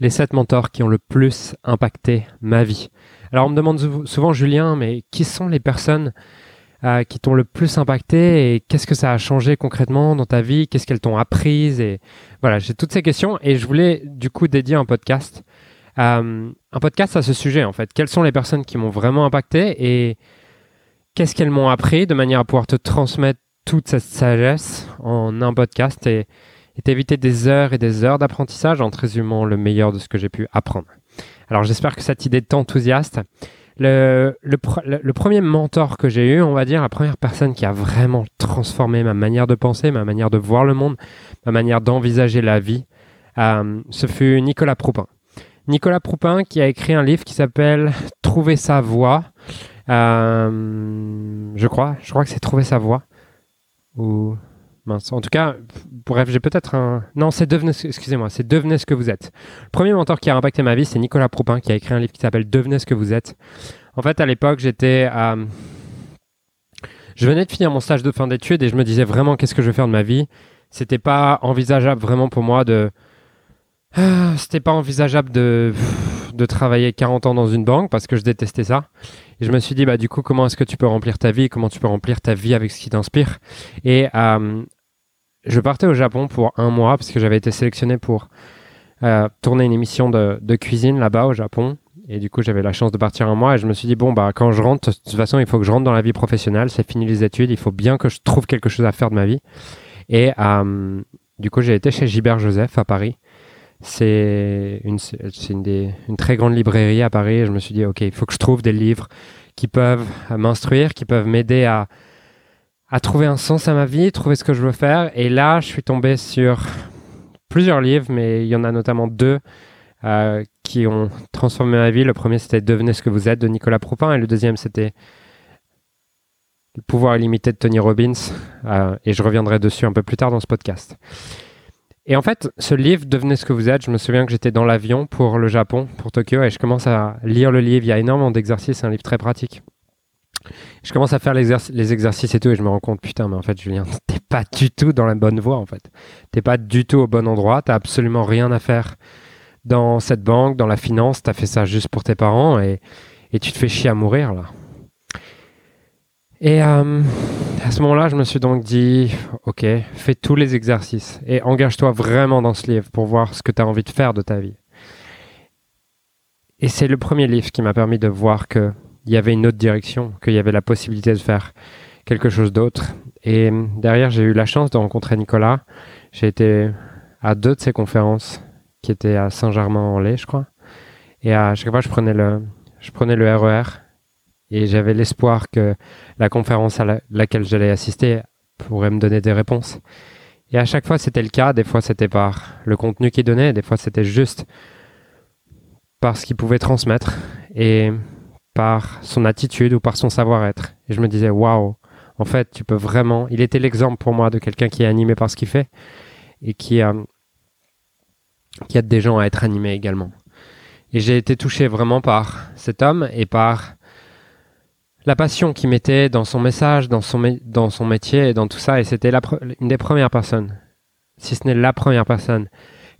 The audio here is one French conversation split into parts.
les sept mentors qui ont le plus impacté ma vie. Alors on me demande souvent, Julien, mais qui sont les personnes euh, qui t'ont le plus impacté et qu'est-ce que ça a changé concrètement dans ta vie? Qu'est-ce qu'elles t'ont apprise? Et voilà, j'ai toutes ces questions et je voulais du coup dédier un podcast, euh, un podcast à ce sujet en fait. Quelles sont les personnes qui m'ont vraiment impacté et qu'est-ce qu'elles m'ont appris de manière à pouvoir te transmettre toute cette sagesse en un podcast? Et et t'éviter des heures et des heures d'apprentissage en te résumant le meilleur de ce que j'ai pu apprendre. Alors j'espère que cette idée t'enthousiaste. Le, premier mentor que j'ai eu, on va dire, la première personne qui a vraiment transformé ma manière de penser, ma manière de voir le monde, ma manière d'envisager la vie, euh, ce fut Nicolas Proupin. Nicolas Proupin qui a écrit un livre qui s'appelle Trouver sa voie. Euh, je crois, je crois que c'est Trouver sa voie. Ou en tout cas, bref, j'ai peut-être un. Non, c'est devenez. Excusez-moi, c'est devenez ce que vous êtes. Le premier mentor qui a impacté ma vie, c'est Nicolas Proupin qui a écrit un livre qui s'appelle Devenez ce que vous êtes. En fait, à l'époque, j'étais à. Je venais de finir mon stage de fin d'études et je me disais vraiment qu'est-ce que je vais faire de ma vie? C'était pas envisageable vraiment pour moi de. Ah, c'était pas envisageable de de travailler 40 ans dans une banque parce que je détestais ça. Et je me suis dit, bah, du coup, comment est-ce que tu peux remplir ta vie Comment tu peux remplir ta vie avec ce qui t'inspire? Et euh, je partais au Japon pour un mois parce que j'avais été sélectionné pour euh, tourner une émission de, cuisine là-bas au Japon. Et du coup, j'avais la chance de partir un mois et je me suis dit, bon, bah, quand je rentre, de toute façon, il faut que je rentre dans la vie professionnelle. C'est fini les études. Il faut bien que je trouve quelque chose à faire de ma vie. Et euh, du coup, j'ai été chez Gilbert Joseph à Paris. C'est une, une, une, très grande librairie à Paris je me suis dit, OK, il faut que je trouve des livres qui peuvent m'instruire, qui peuvent m'aider à, à trouver un sens à ma vie, trouver ce que je veux faire. Et là, je suis tombé sur plusieurs livres, mais il y en a notamment deux euh, qui ont transformé ma vie. Le premier, c'était Devenez ce que vous êtes de Nicolas Proupin et le deuxième, c'était Le pouvoir illimité de Tony Robbins. Euh, et je reviendrai dessus un peu plus tard dans ce podcast. Et en fait, ce livre, Devenez ce que vous êtes, je me souviens que j'étais dans l'avion pour le Japon, pour Tokyo, et je commence à lire le livre. Il y a énormément d'exercices, c'est un livre très pratique. Je commence à faire les, exercices et tout, et je me rends compte, putain, mais en fait, Julien, t'es pas du tout dans la bonne voie, en fait. T'es pas du tout au bon endroit, t'as absolument rien à faire dans cette banque, dans la finance, t'as fait ça juste pour tes parents, et, et tu te fais chier à mourir, là. Et euh, à ce moment-là, je me suis donc dit, ok, fais tous les exercices et engage-toi vraiment dans ce livre pour voir ce que tu as envie de faire de ta vie. Et c'est le premier livre qui m'a permis de voir qu'il y avait une autre direction, qu'il y avait la possibilité de faire quelque chose d'autre. Et derrière, j'ai eu la chance de rencontrer Nicolas. J'ai été à deux de ses conférences qui étaient à Saint-Germain-en-Laye, je crois. Et à chaque fois, je prenais le, je prenais le RER e et j'avais l'espoir que la conférence à laquelle j'allais assister pourrait me donner des réponses. Et à chaque fois, c'était le cas. Des fois, c'était par le contenu qu'il donnait. Des fois, c'était juste par ce qu'il pouvait transmettre et par son attitude ou par son savoir-être. Et je me disais, waouh, en fait, tu peux vraiment. Il était l'exemple pour moi de quelqu'un qui est animé par ce qu'il fait et qui, a qui aide des gens à être animés également. Et j'ai été touché vraiment par cet homme et par la passion qu'il mettait dans son message, dans son, dans son métier et dans tout ça. Et c'était une des premières personnes, si ce n'est la première personne,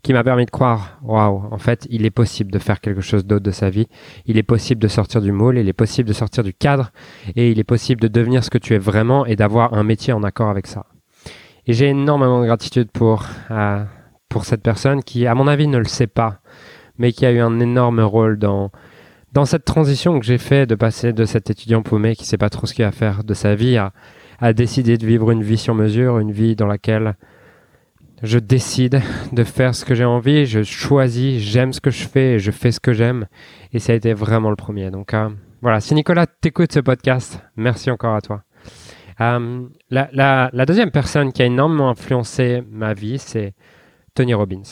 qui m'a permis de croire, waouh, en fait, il est possible de faire quelque chose d'autre de sa vie. Il est possible de sortir du moule, il est possible de sortir du cadre et il est possible de devenir ce que tu es vraiment et d'avoir un métier en accord avec ça. Et j'ai énormément de gratitude pour, euh, pour cette personne qui, à mon avis, ne le sait pas, mais qui a eu un énorme rôle dans dans cette transition que j'ai fait de passer de cet étudiant paumé qui sait pas trop ce qu'il va faire de sa vie à, à décider de vivre une vie sur mesure, une vie dans laquelle je décide de faire ce que j'ai envie, je choisis, j'aime ce que je fais et je fais ce que j'aime. Et ça a été vraiment le premier. Donc euh, voilà, si Nicolas t'écoute ce podcast, merci encore à toi. Euh, la, la, la, deuxième personne qui a énormément influencé ma vie, c'est Tony Robbins.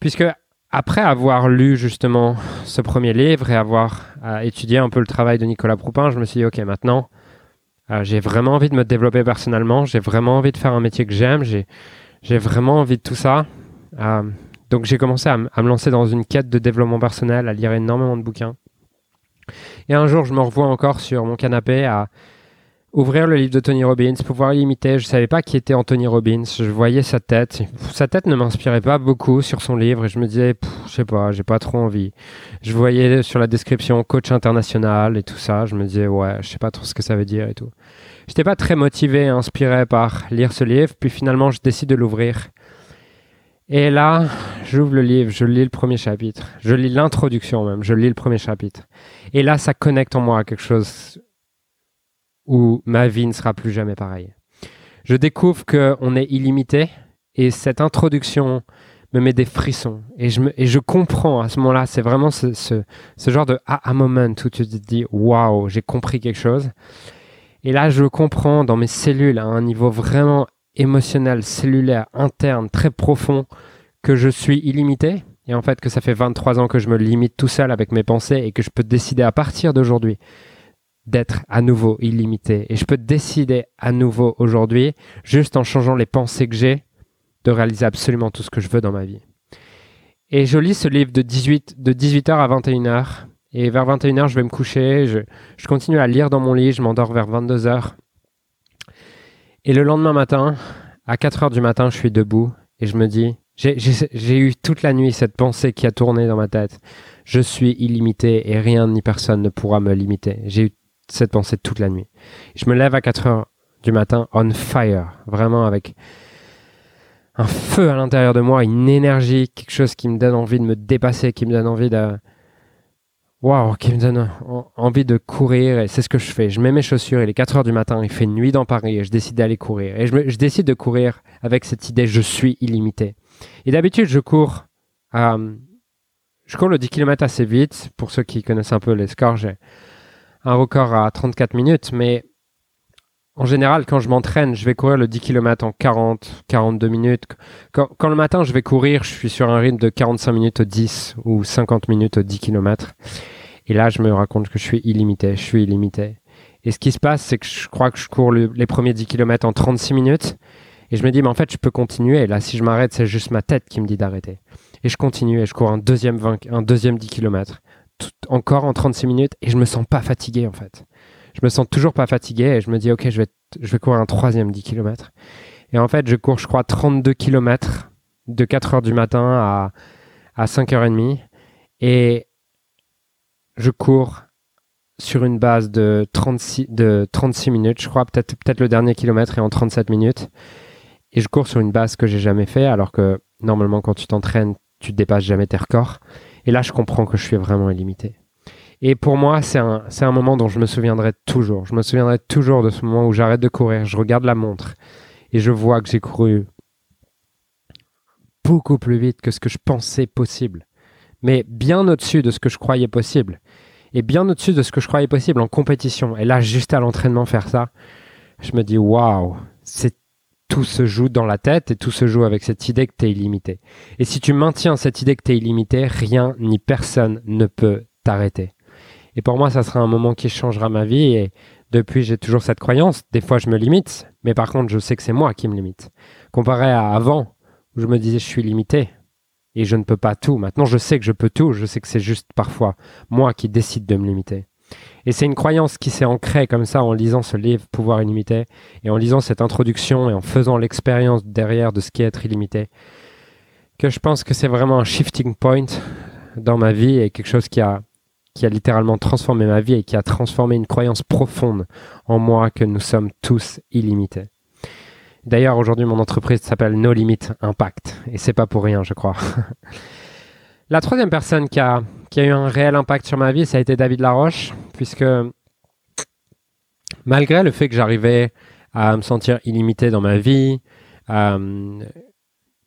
Puisque après avoir lu justement ce premier livre et avoir euh, étudié un peu le travail de Nicolas Proupin, je me suis dit, ok, maintenant, euh, j'ai vraiment envie de me développer personnellement, j'ai vraiment envie de faire un métier que j'aime, j'ai, vraiment envie de tout ça. Euh, donc j'ai commencé à, me lancer dans une quête de développement personnel, à lire énormément de bouquins. Et un jour, je me revois encore sur mon canapé à, ouvrir le livre de Tony Robbins, pouvoir l'imiter. Je savais pas qui était Anthony Robbins. Je voyais sa tête. Sa tête ne m'inspirait pas beaucoup sur son livre et je me disais, je sais pas, j'ai pas trop envie. Je voyais sur la description coach international et tout ça. Je me disais, ouais, je sais pas trop ce que ça veut dire et tout. J'étais pas très motivé et inspiré par lire ce livre. Puis finalement, je décide de l'ouvrir. Et là, j'ouvre le livre, je lis le premier chapitre. Je lis l'introduction même, je lis le premier chapitre. Et là, ça connecte en moi à quelque chose où ma vie ne sera plus jamais pareille. Je découvre qu'on est illimité et cette introduction me met des frissons et je, comprends à ce moment-là, c'est vraiment ce, genre de ah moment où tu te dis waouh, j'ai compris quelque chose. Et là, je comprends dans mes cellules à un niveau vraiment émotionnel, cellulaire, interne, très profond, que je suis illimité. Et en fait, que ça fait 23 ans que je me limite tout seul avec mes pensées et que je peux décider à partir d'aujourd'hui d'être à nouveau illimité. Et je peux décider à nouveau aujourd'hui, juste en changeant les pensées que j'ai, de réaliser absolument tout ce que je veux dans ma vie. Et je lis ce livre de, 18, de 18h à 21h. Et vers 21h, je vais me coucher. Je, je continue à lire dans mon lit. Je m'endors vers 22h. Et le lendemain matin, à 4h du matin, je suis debout et je me dis, j'ai eu toute la nuit cette pensée qui a tourné dans ma tête. Je suis illimité et rien ni personne ne pourra me limiter. J'ai eu cette pensée toute la nuit. Je me lève à 4 heures du matin on fire, vraiment avec un feu à l'intérieur de moi, une énergie, quelque chose qui me donne envie de me dépasser, qui me donne envie de waouh, qui me donne envie de courir et c'est ce que je fais. Je mets mes chaussures, il est 4 heures du matin, il fait nuit dans Paris et je décide d'aller courir. Et je, décide de courir avec cette idée je suis illimité. Et d'habitude, je cours je cours le 10 km assez vite. Pour ceux qui connaissent un peu les scores, un record à 34 minutes, mais en général, quand je m'entraîne, je vais courir le 10 km en 40, 42 minutes. Quand, le matin, je vais courir, je suis sur un rythme de 45 minutes au 10 ou 50 minutes au 10 km. Et là, je me raconte que je suis illimité, je suis illimité. Et ce qui se passe, c'est que je crois que je cours les premiers 10 km en 36 minutes. Et je me dis, mais en fait, je peux continuer. Là, si je m'arrête, c'est juste ma tête qui me dit d'arrêter. Et je continue et je cours un deuxième, 20, un deuxième 10 km encore en 36 minutes et je me sens pas fatigué en fait. Je me sens toujours pas fatigué et je me dis ok je vais, je vais courir un troisième 10 km. Et en fait je cours je crois 32 km de 4 heures du matin à, à 5h30 et je cours sur une base de 36, de 36 minutes, je crois, peut-être peut-être le dernier kilomètre est en 37 minutes. Et je cours sur une base que j'ai jamais fait, alors que normalement quand tu t'entraînes, tu dépasses jamais tes records. Et là, je comprends que je suis vraiment illimité. Et pour moi, c'est un, c'est un moment dont je me souviendrai toujours. Je me souviendrai toujours de ce moment où j'arrête de courir, je regarde la montre et je vois que j'ai couru beaucoup plus vite que ce que je pensais possible. Mais bien au-dessus de ce que je croyais possible. Et bien au-dessus de ce que je croyais possible en compétition. Et là, juste à l'entraînement, faire ça, je me dis, waouh, c'est tout se joue dans la tête et tout se joue avec cette idée que tu es illimité. Et si tu maintiens cette idée que tu es illimité, rien ni personne ne peut t'arrêter. Et pour moi, ça sera un moment qui changera ma vie et depuis, j'ai toujours cette croyance. Des fois, je me limite, mais par contre, je sais que c'est moi qui me limite. Comparé à avant, où je me disais je suis limité et je ne peux pas tout. Maintenant, je sais que je peux tout, je sais que c'est juste parfois moi qui décide de me limiter. Et c'est une croyance qui s'est ancrée comme ça en lisant ce livre Pouvoir illimité et en lisant cette introduction et en faisant l'expérience derrière de ce qu'est être illimité, que je pense que c'est vraiment un shifting point dans ma vie et quelque chose qui a, qui a littéralement transformé ma vie et qui a transformé une croyance profonde en moi que nous sommes tous illimités. D'ailleurs, aujourd'hui, mon entreprise s'appelle No Limit Impact et c'est pas pour rien, je crois. La troisième personne qui a, qui a eu un réel impact sur ma vie, ça a été David Laroche, puisque malgré le fait que j'arrivais à me sentir illimité dans ma vie, euh,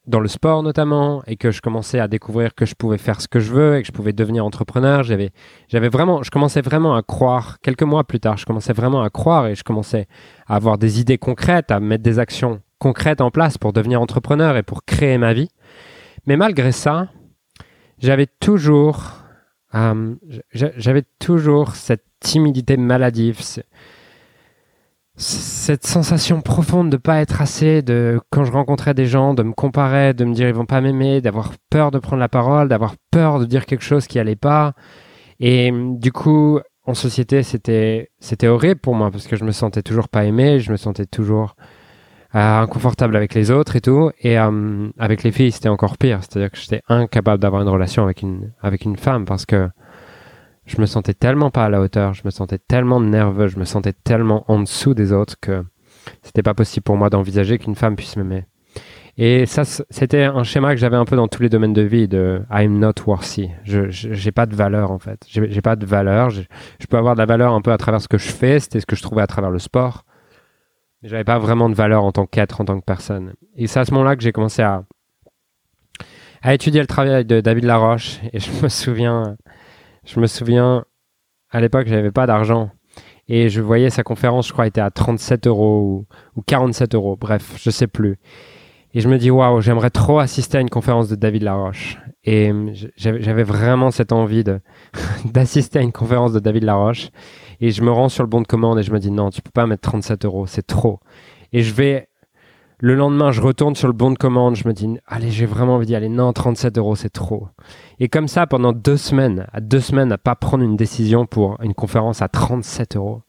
dans le sport notamment, et que je commençais à découvrir que je pouvais faire ce que je veux et que je pouvais devenir entrepreneur, j'avais, j'avais vraiment, je commençais vraiment à croire. Quelques mois plus tard, je commençais vraiment à croire et je commençais à avoir des idées concrètes, à mettre des actions concrètes en place pour devenir entrepreneur et pour créer ma vie. Mais malgré ça, j'avais toujours, euh, j'avais toujours cette timidité maladive, cette sensation profonde de pas être assez, de quand je rencontrais des gens, de me comparer, de me dire ils vont pas m'aimer, d'avoir peur de prendre la parole, d'avoir peur de dire quelque chose qui allait pas. Et du coup, en société, c'était c'était horrible pour moi parce que je me sentais toujours pas aimé, je me sentais toujours inconfortable avec les autres et tout. Et euh, avec les filles, c'était encore pire. C'est-à-dire que j'étais incapable d'avoir une relation avec une avec une femme parce que je me sentais tellement pas à la hauteur, je me sentais tellement nerveux, je me sentais tellement en dessous des autres que c'était pas possible pour moi d'envisager qu'une femme puisse m'aimer. Et ça, c'était un schéma que j'avais un peu dans tous les domaines de vie de I'm not worthy. Je j'ai pas de valeur en fait. J'ai pas de valeur. Je, peux avoir de la valeur un peu à travers ce que je fais. C'était ce que je trouvais à travers le sport. J'avais pas vraiment de valeur en tant qu'être, en tant que personne. Et c'est à ce moment-là que j'ai commencé à à étudier le travail de David Laroche. Et je me souviens, je me souviens, à l'époque, j'avais pas d'argent. Et je voyais sa conférence, je crois, était à 37 euros ou, ou 47 euros. Bref, je sais plus. Et je me dis, waouh, j'aimerais trop assister à une conférence de David Laroche. Et euh, j'avais vraiment cette envie d'assister à une conférence de David Laroche. Et je me rends sur le bon de commande et je me dis, non, tu peux pas mettre 37 euros, c'est trop. Et je vais, le lendemain, je retourne sur le bon de commande, je me dis, allez, j'ai vraiment envie d'y aller. Non, 37 euros, c'est trop. Et comme ça, pendant deux semaines, à deux semaines, à pas prendre une décision pour une conférence à 37 euros.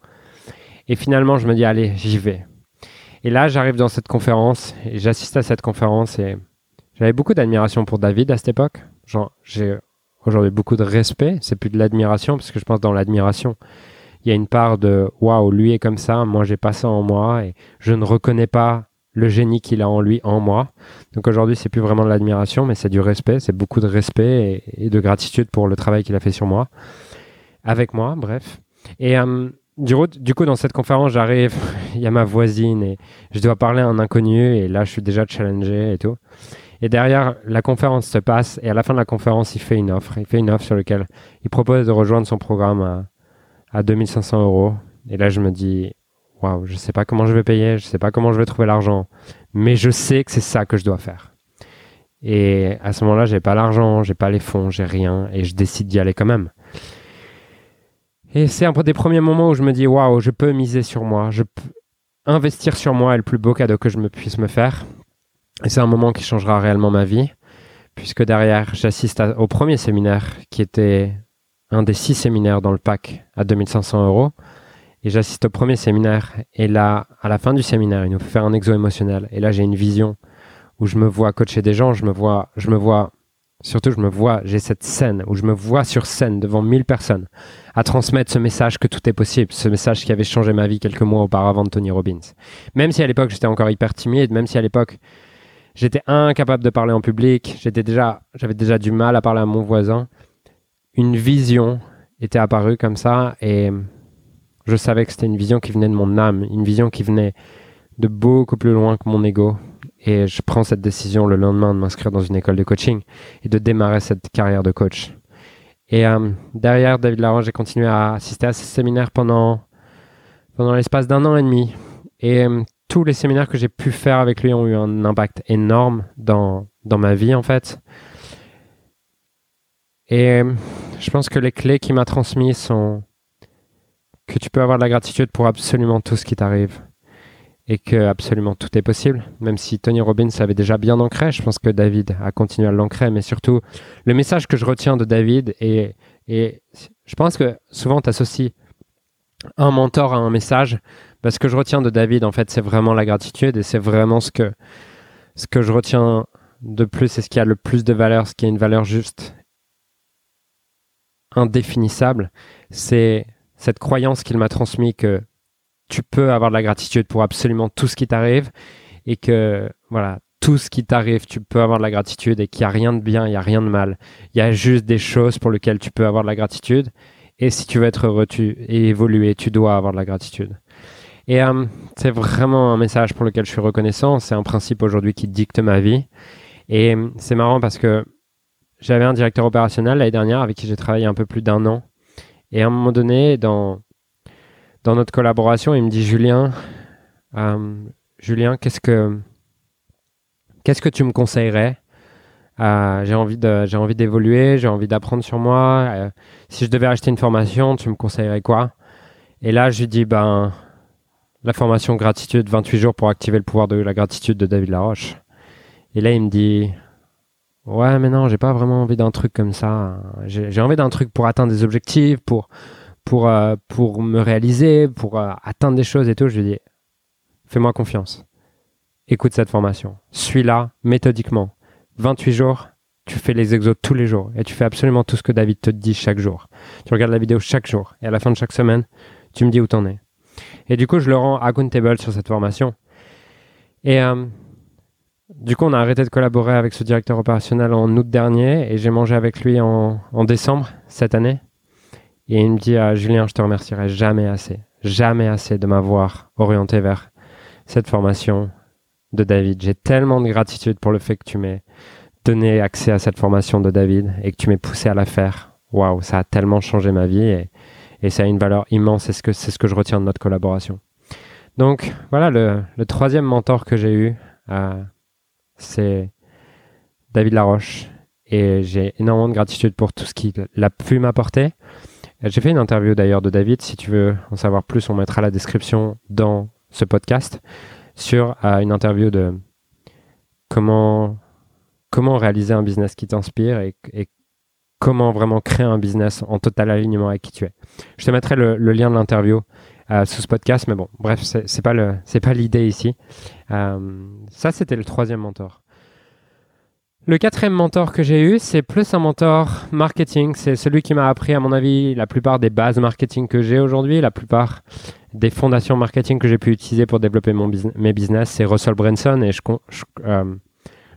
Et finalement, je me dis, allez, j'y vais. Et là, j'arrive dans cette conférence et j'assiste à cette conférence et j'avais beaucoup d'admiration pour David à cette époque. Genre, j'ai aujourd'hui beaucoup de respect. C'est plus de l'admiration parce que je pense dans l'admiration, il y a une part de waouh, lui est comme ça, moi j'ai pas ça en moi et je ne reconnais pas le génie qu'il a en lui en moi. Donc aujourd'hui, c'est plus vraiment de l'admiration, mais c'est du respect. C'est beaucoup de respect et, de gratitude pour le travail qu'il a fait sur moi, avec moi, bref. Et euh, du, coup, dans cette conférence, j'arrive, il y a ma voisine et je dois parler à un inconnu et là, je suis déjà challengé et tout. Et derrière, la conférence se passe et à la fin de la conférence, il fait une offre. Il fait une offre sur laquelle il propose de rejoindre son programme à 2500 euros. Et là, je me dis, waouh, je sais pas comment je vais payer, je sais pas comment je vais trouver l'argent, mais je sais que c'est ça que je dois faire. Et à ce moment-là, j'ai pas l'argent, j'ai pas les fonds, j'ai rien et je décide d'y aller quand même. Et c'est un des premiers moments où je me dis waouh, je peux miser sur moi, je peux investir sur moi est le plus beau cadeau que je me puisse me faire. Et c'est un moment qui changera réellement ma vie, puisque derrière, j'assiste au premier séminaire qui était un des six séminaires dans le pack à 2500 euros. Et j'assiste au premier séminaire. Et là, à la fin du séminaire, il nous fait faire un exo émotionnel. Et là, j'ai une vision où je me vois coacher des gens, je me vois, je me vois Surtout, je me vois, j'ai cette scène où je me vois sur scène devant 1000 personnes à transmettre ce message que tout est possible, ce message qui avait changé ma vie quelques mois auparavant de Tony Robbins. Même si à l'époque j'étais encore hyper timide, même si à l'époque j'étais incapable de parler en public, j'étais déjà, j'avais déjà du mal à parler à mon voisin, une vision était apparue comme ça et je savais que c'était une vision qui venait de mon âme, une vision qui venait de beaucoup plus loin que mon ego, et je prends cette décision le lendemain de m'inscrire dans une école de coaching et de démarrer cette carrière de coach. Et euh, derrière David Laurent, j'ai continué à assister à ces séminaires pendant, pendant l'espace d'un an et demi. Et euh, tous les séminaires que j'ai pu faire avec lui ont eu un impact énorme dans, dans ma vie en fait. Et euh, je pense que les clés qu'il m'a transmises sont que tu peux avoir de la gratitude pour absolument tout ce qui t'arrive et que absolument tout est possible. Même si Tony Robbins avait déjà bien ancré, je pense que David a continué à l'ancrer, mais surtout le message que je retiens de David et, et je pense que souvent tu associes un mentor à un message. Parce que je retiens de David, en fait, c'est vraiment la gratitude et c'est vraiment ce que, ce que je retiens de plus et ce qui a le plus de valeur, ce qui a une valeur juste indéfinissable. C'est cette croyance qu'il m'a transmis que tu peux avoir de la gratitude pour absolument tout ce qui t'arrive et que voilà, tout ce qui t'arrive, tu peux avoir de la gratitude et qu'il n'y a rien de bien, il n'y a rien de mal. Il y a juste des choses pour lesquelles tu peux avoir de la gratitude. Et si tu veux être heureux tu, et évoluer, tu dois avoir de la gratitude. Et euh, c'est vraiment un message pour lequel je suis reconnaissant. C'est un principe aujourd'hui qui dicte ma vie. Et euh, c'est marrant parce que j'avais un directeur opérationnel l'année dernière avec qui j'ai travaillé un peu plus d'un an. Et à un moment donné, dans, dans notre collaboration, il me dit Julien, euh, Julien, qu'est-ce que qu'est-ce que tu me conseillerais? Euh, J'ai envie j'ai envie d'évoluer, j'ai envie d'apprendre sur moi. Euh, si je devais acheter une formation, tu me conseillerais quoi? Et là, je lui dis ben la formation gratitude 28 jours pour activer le pouvoir de la gratitude de David Laroche. Et là, il me dit ouais, mais non, j'ai pas vraiment envie d'un truc comme ça. J'ai envie d'un truc pour atteindre des objectifs, pour pour, euh, pour me réaliser, pour euh, atteindre des choses et tout, je lui dis fais-moi confiance. Écoute cette formation. Suis-la méthodiquement. 28 jours, tu fais les exos tous les jours et tu fais absolument tout ce que David te dit chaque jour. Tu regardes la vidéo chaque jour et à la fin de chaque semaine, tu me dis où t'en es. Et du coup, je le rends accountable sur cette formation. Et euh, du coup, on a arrêté de collaborer avec ce directeur opérationnel en août dernier et j'ai mangé avec lui en, décembre cette année. Et il me dit ah, Julien, je te remercierai jamais assez, jamais assez de m'avoir orienté vers cette formation de David. J'ai tellement de gratitude pour le fait que tu m'aies donné accès à cette formation de David et que tu m'aies poussé à la faire. Waouh, ça a tellement changé ma vie et, et ça a une valeur immense. C'est ce que, c'est ce que je retiens de notre collaboration. Donc voilà, le, le troisième mentor que j'ai eu, euh, c'est David Laroche. Et j'ai énormément de gratitude pour tout ce qu'il a pu m'apporter. J'ai fait une interview d'ailleurs de David. Si tu veux en savoir plus, on mettra la description dans ce podcast sur euh, une interview de comment, comment réaliser un business qui t'inspire et, comment vraiment créer un business en total alignement avec qui tu es. Je te mettrai le, lien de l'interview sous ce podcast, mais bon, bref, c'est pas le, c'est pas l'idée ici. Euh, ça, c'était le troisième mentor. Le quatrième mentor que j'ai eu, c'est plus un mentor marketing. C'est celui qui m'a appris, à mon avis, la plupart des bases marketing que j'ai aujourd'hui, la plupart des fondations marketing que j'ai pu utiliser pour développer mon mes business, c'est Russell Branson et je, je, euh,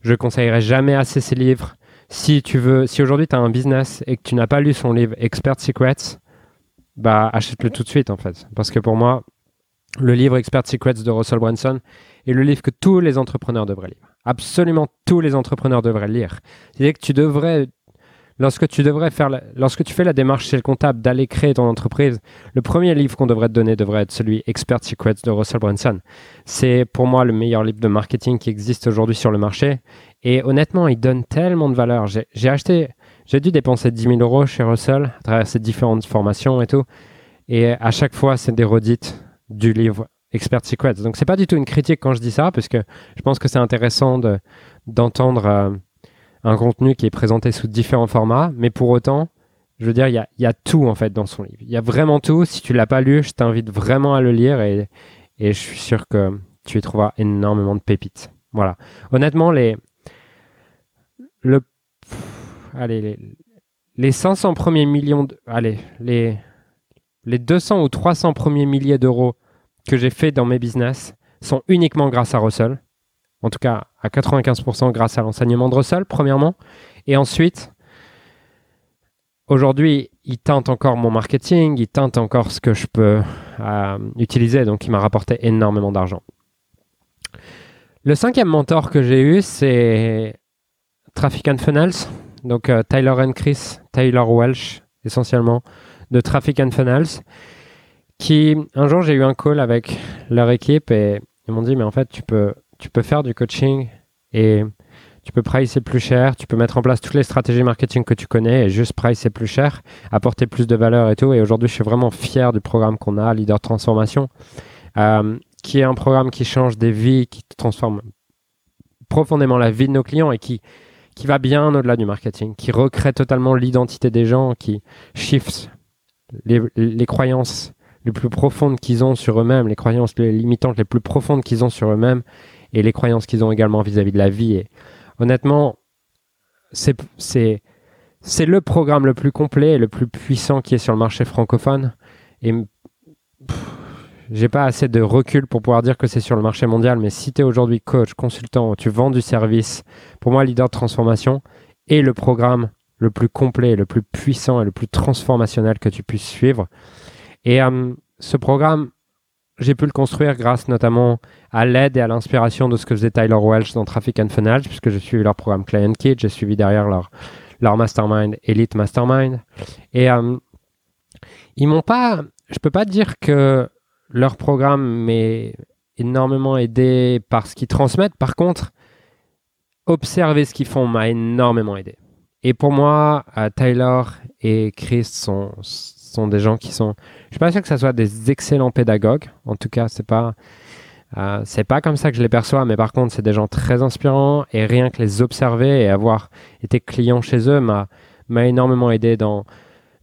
je conseillerais jamais assez ses livres. Si tu veux, si aujourd'hui tu as un business et que tu n'as pas lu son livre Expert Secrets, bah achète-le tout de suite en fait. Parce que pour moi, le livre Expert Secrets de Russell Branson est le livre que tous les entrepreneurs devraient lire. Absolument tous les entrepreneurs devraient lire. C'est-à-dire que tu devrais lorsque tu devrais faire, lorsque tu fais la démarche chez le comptable d'aller créer ton entreprise, le premier livre qu'on devrait te donner devrait être celui Expert Secrets de Russell Brunson. C'est pour moi le meilleur livre de marketing qui existe aujourd'hui sur le marché. Et honnêtement, il donne tellement de valeur. J'ai acheté, j'ai dû dépenser 10 000 euros chez Russell à travers ses différentes formations et tout. Et à chaque fois, c'est des redites du livre Expert Secrets. Donc, c'est pas du tout une critique quand je dis ça, parce que je pense que c'est intéressant d'entendre. Euh, un contenu qui est présenté sous différents formats, mais pour autant, je veux dire, il y a, tout en fait dans son livre. Il y a vraiment tout. Si tu l'as pas lu, je t'invite vraiment à le lire et, je suis sûr que tu y trouveras énormément de pépites. Voilà. Honnêtement, les, le, allez, les, les 500 premiers millions, allez, les, les 200 ou 300 premiers milliers d'euros que j'ai fait dans mes business sont uniquement grâce à Russell en tout cas à 95% grâce à l'enseignement de Russell, premièrement. Et ensuite, aujourd'hui, il teinte encore mon marketing, il teinte encore ce que je peux euh, utiliser, donc il m'a rapporté énormément d'argent. Le cinquième mentor que j'ai eu, c'est Traffic and Funnels, donc euh, Tyler and Chris, Tyler Welsh essentiellement, de Traffic and Funnels, qui un jour j'ai eu un call avec leur équipe et ils m'ont dit mais en fait tu peux tu peux faire du coaching et tu peux pricer plus cher, tu peux mettre en place toutes les stratégies marketing que tu connais et juste pricer plus cher, apporter plus de valeur et tout. Et aujourd'hui, je suis vraiment fier du programme qu'on a, Leader Transformation, euh, qui est un programme qui change des vies, qui transforme profondément la vie de nos clients et qui, qui va bien au-delà du marketing, qui recrée totalement l'identité des gens, qui shift les, croyances les plus profondes qu'ils ont sur eux-mêmes, les croyances les limitantes les plus profondes qu'ils ont sur eux-mêmes et les croyances qu'ils ont également vis-à-vis de la vie. Et honnêtement, c'est, c'est, c'est le programme le plus complet et le plus puissant qui est sur le marché francophone. Et j'ai pas assez de recul pour pouvoir dire que c'est sur le marché mondial, mais si tu es aujourd'hui coach, consultant, tu vends du service, pour moi, leader de transformation est le programme le plus complet, le plus puissant et le plus transformationnel que tu puisses suivre. Et euh, ce programme, j'ai pu le construire grâce notamment à l'aide et à l'inspiration de ce que faisait Tyler Welch dans Traffic and Funnels, puisque j'ai suivi leur programme Client Kit, j'ai suivi derrière leur, leur mastermind, Elite Mastermind. Et euh, ils m'ont pas, je peux pas dire que leur programme m'est énormément aidé par ce qu'ils transmettent. Par contre, observer ce qu'ils font m'a énormément aidé. Et pour moi, euh, Tyler et Chris sont, sont des gens qui sont. Je suis pas sûr que ce soit des excellents pédagogues. En tout cas, c'est pas. Euh, pas comme ça que je les perçois, mais par contre, c'est des gens très inspirants et rien que les observer et avoir été client chez eux m'a énormément aidé dans,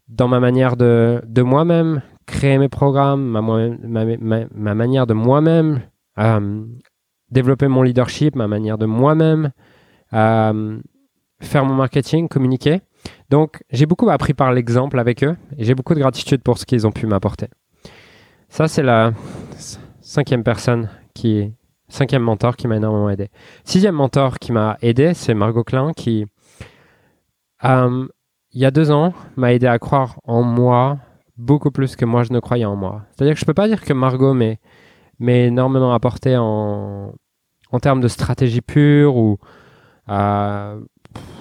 dans ma manière de, de moi-même créer mes programmes, ma, ma, ma, manière de moi-même euh, développer mon leadership, ma manière de moi-même euh, faire mon marketing, communiquer. Donc, j'ai beaucoup appris par l'exemple avec eux et j'ai beaucoup de gratitude pour ce qu'ils ont pu m'apporter. Ça, c'est la cinquième personne qui, cinquième mentor qui m'a énormément aidé. Sixième mentor qui m'a aidé, c'est Margot Klein qui, euh, il y a deux ans, m'a aidé à croire en moi beaucoup plus que moi je ne croyais en moi. C'est-à-dire que je peux pas dire que Margot m'ait énormément apporté en, termes de stratégie pure ou euh,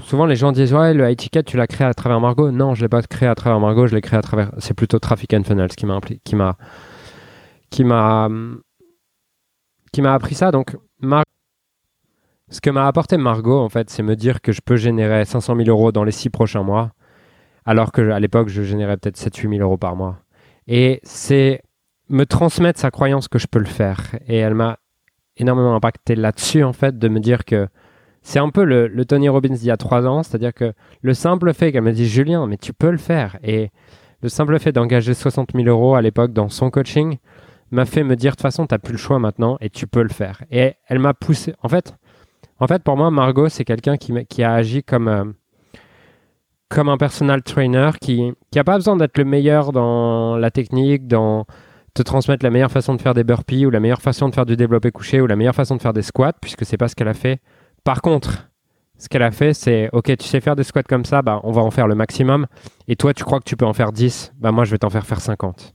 souvent les gens disent ouais le étiquette tu l'as créé à travers Margot. Non, je l'ai pas créé à travers Margot, je l'ai créé à travers. C'est plutôt Traffic and Funnels qui m'a qui m'a qui m'a qui m'a appris ça. Donc ce que m'a apporté Margot en fait, c'est me dire que je peux générer 500 000 euros dans les six prochains mois, alors que à l'époque je générais peut-être 7-8 000 euros par mois. Et c'est me transmettre sa croyance que je peux le faire. Et elle m'a énormément impacté là-dessus en fait, de me dire que c'est un peu le, Tony Robbins d'il y a trois ans, c'est-à-dire que le simple fait qu'elle me dise Julien, mais tu peux le faire, et le simple fait d'engager 60 000 euros à l'époque dans son coaching m'a fait me dire de toute façon, tu n'as plus le choix maintenant et tu peux le faire. Et elle m'a poussé. En fait, en fait, pour moi, Margot, c'est quelqu'un qui, qui, a agi comme, euh, comme un personal trainer qui n'a pas besoin d'être le meilleur dans la technique, dans te transmettre la meilleure façon de faire des burpees ou la meilleure façon de faire du développé couché ou la meilleure façon de faire des squats, puisque c'est pas ce qu'elle a fait. Par contre, ce qu'elle a fait, c'est OK, tu sais faire des squats comme ça, bah, on va en faire le maximum. Et toi, tu crois que tu peux en faire 10, bah, moi, je vais t'en faire faire 50.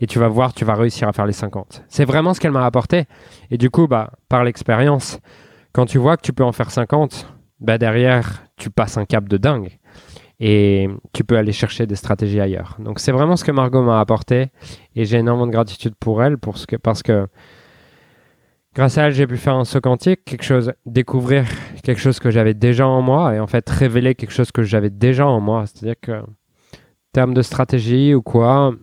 Et tu vas voir, tu vas réussir à faire les 50. C'est vraiment ce qu'elle m'a apporté. Et du coup, bah, par l'expérience, quand tu vois que tu peux en faire 50, bah, derrière, tu passes un cap de dingue. Et tu peux aller chercher des stratégies ailleurs. Donc, c'est vraiment ce que Margot m'a apporté. Et j'ai énormément de gratitude pour elle pour ce que, parce que grâce à elle, j'ai pu faire un saut quantique, quelque chose, découvrir quelque chose que j'avais déjà en moi et en fait révéler quelque chose que j'avais déjà en moi. C'est-à-dire que, termes de stratégie ou quoi,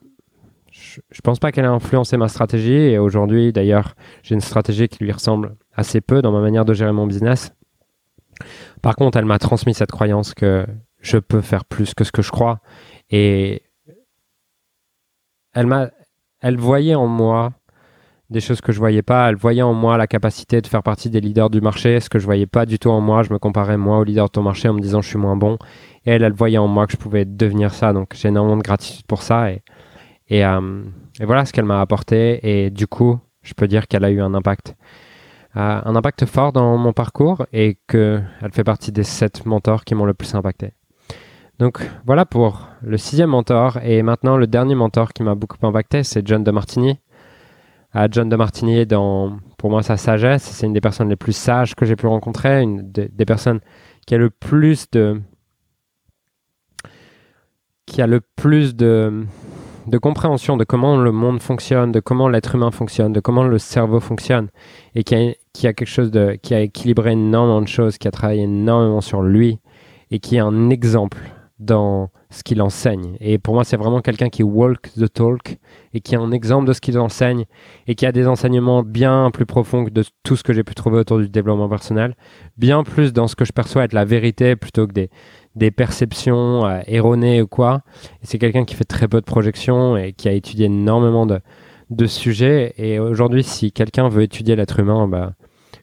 je, ne pense pas qu'elle ait influencé ma stratégie et aujourd'hui, d'ailleurs, j'ai une stratégie qui lui ressemble assez peu dans ma manière de gérer mon business. Par contre, elle m'a transmis cette croyance que je peux faire plus que ce que je crois et elle m'a, elle voyait en moi des choses que je voyais pas. Elle voyait en moi la capacité de faire partie des leaders du marché, ce que je voyais pas du tout en moi. Je me comparais moi au leader de ton marché en me disant je suis moins bon. Et elle, elle voyait en moi que je pouvais devenir ça. Donc j'ai énormément de gratitude pour ça. Et, et, euh, voilà ce qu'elle m'a apporté. Et du coup, je peux dire qu'elle a eu un impact. Euh, un impact fort dans mon parcours et qu'elle fait partie des sept mentors qui m'ont le plus impacté. Donc voilà pour le sixième mentor. Et maintenant, le dernier mentor qui m'a beaucoup impacté, c'est John de Martini à John de Martinier dans, pour moi, sa sagesse. C'est une des personnes les plus sages que j'ai pu rencontrer, une des personnes qui a le plus de, qui a le plus de, compréhension de comment le monde fonctionne, de comment l'être humain fonctionne, de comment le cerveau fonctionne, et qui a, qui a quelque chose de, qui a équilibré énormément de choses, qui a travaillé énormément sur lui, et qui est un exemple dans ce qu'il enseigne. Et pour moi, c'est vraiment quelqu'un qui walk the talk et qui est un exemple de ce qu'il enseigne et qui a des enseignements bien plus profonds que de tout ce que j'ai pu trouver autour du développement personnel, bien plus dans ce que je perçois être la vérité plutôt que des, des perceptions euh, erronées ou quoi. C'est quelqu'un qui fait très peu de projections et qui a étudié énormément de, de sujets. Et aujourd'hui, si quelqu'un veut étudier l'être humain, bah,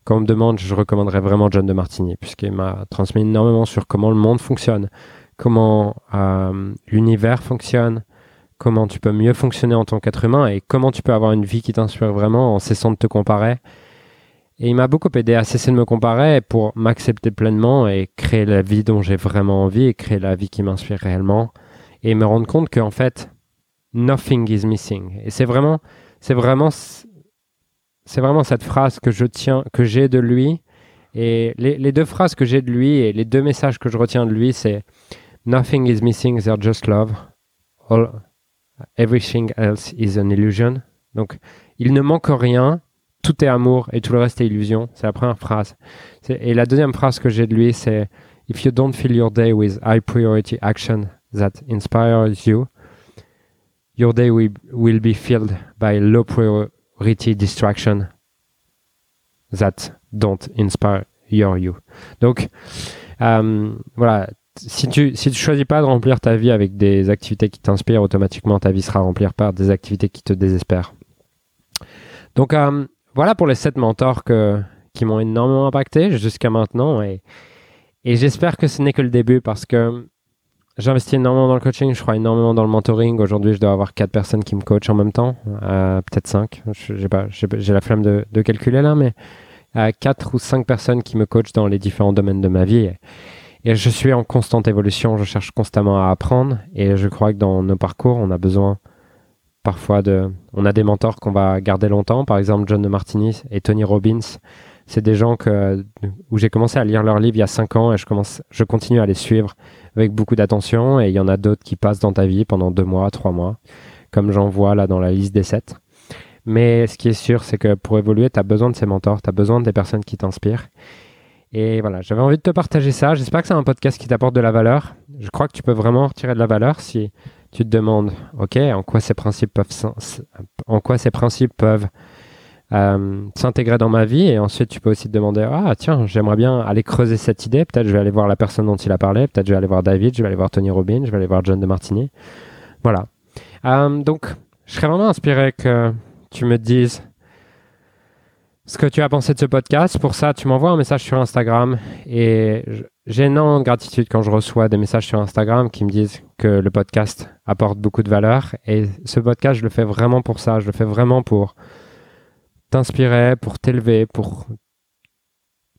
quand on me demande, je recommanderais vraiment John de Martini, puisqu'il m'a transmis énormément sur comment le monde fonctionne, comment euh, l'univers fonctionne, comment tu peux mieux fonctionner en tant qu'être humain et comment tu peux avoir une vie qui t'inspire vraiment en cessant de te comparer. Et il m'a beaucoup aidé à cesser de me comparer pour m'accepter pleinement et créer la vie dont j'ai vraiment envie et créer la vie qui m'inspire réellement et me rendre compte qu'en fait, nothing is missing. Et c'est vraiment, c'est vraiment, c'est vraiment cette phrase que je tiens, que j'ai de lui. Et les, les deux phrases que j'ai de lui et les deux messages que je retiens de lui, c'est Nothing is missing, they're just love. All, everything else is an illusion. Donc, il ne manque rien, tout est amour et tout le reste est illusion. C'est la première phrase. Et la deuxième phrase que j'ai de lui, c'est If you don't fill your day with high priority action that inspires you, your day will, be filled by low priority distraction that don't inspire you. Donc, euh, voilà, si tu si tu choisis pas de remplir ta vie avec des activités qui t'inspirent, automatiquement ta vie sera remplie par des activités qui te désespèrent. Donc euh, voilà pour les sept mentors que, qui m'ont énormément impacté jusqu'à maintenant et, et j'espère que ce n'est que le début parce que j'investis énormément dans le coaching, je crois énormément dans le mentoring. Aujourd'hui, je dois avoir quatre personnes qui me coachent en même temps, euh, peut-être cinq. J'ai pas, j'ai la flemme de, de, calculer là, mais euh, quatre ou cinq personnes qui me coachent dans les différents domaines de ma vie. Et, je suis en constante évolution, je cherche constamment à apprendre et je crois que dans nos parcours, on a besoin parfois de... On a des mentors qu'on va garder longtemps, par exemple John de Martini et Tony Robbins. C'est des gens que, où j'ai commencé à lire leurs livres il y a cinq ans et je, commence, je continue à les suivre avec beaucoup d'attention et il y en a d'autres qui passent dans ta vie pendant deux mois, trois mois, comme j'en vois là dans la liste des sept. Mais ce qui est sûr, c'est que pour évoluer, tu as besoin de ces mentors, tu as besoin des personnes qui t'inspirent. Et voilà, j'avais envie de te partager ça. J'espère que c'est un podcast qui t'apporte de la valeur. Je crois que tu peux vraiment retirer de la valeur si tu te demandes, OK, en quoi ces principes peuvent, euh, s'intégrer dans ma vie. Et ensuite, tu peux aussi te demander, ah tiens, j'aimerais bien aller creuser cette idée. Peut-être je vais aller voir la personne dont il a parlé. Peut-être je vais aller voir David, je vais aller voir Tony Robbins, je vais aller voir John de Martini. Voilà. Euh, donc, je serais vraiment inspiré que tu me dises ce que tu as pensé de ce podcast. Pour ça, tu m'envoies un message sur Instagram et j'ai énormément de gratitude quand je reçois des messages sur Instagram qui me disent que le podcast apporte beaucoup de valeur. Et ce podcast, je le fais vraiment pour ça. Je le fais vraiment pour t'inspirer, pour t'élever, pour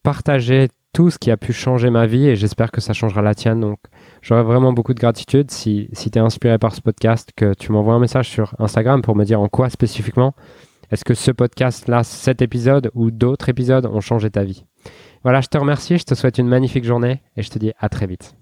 partager tout ce qui a pu changer ma vie et j'espère que ça changera la tienne. Donc, j'aurais vraiment beaucoup de gratitude si, si tu es inspiré par ce podcast, que tu m'envoies un message sur Instagram pour me dire en quoi spécifiquement est-ce que ce podcast-là, cet épisode ou d'autres épisodes ont changé ta vie? Voilà, je te remercie, je te souhaite une magnifique journée et je te dis à très vite.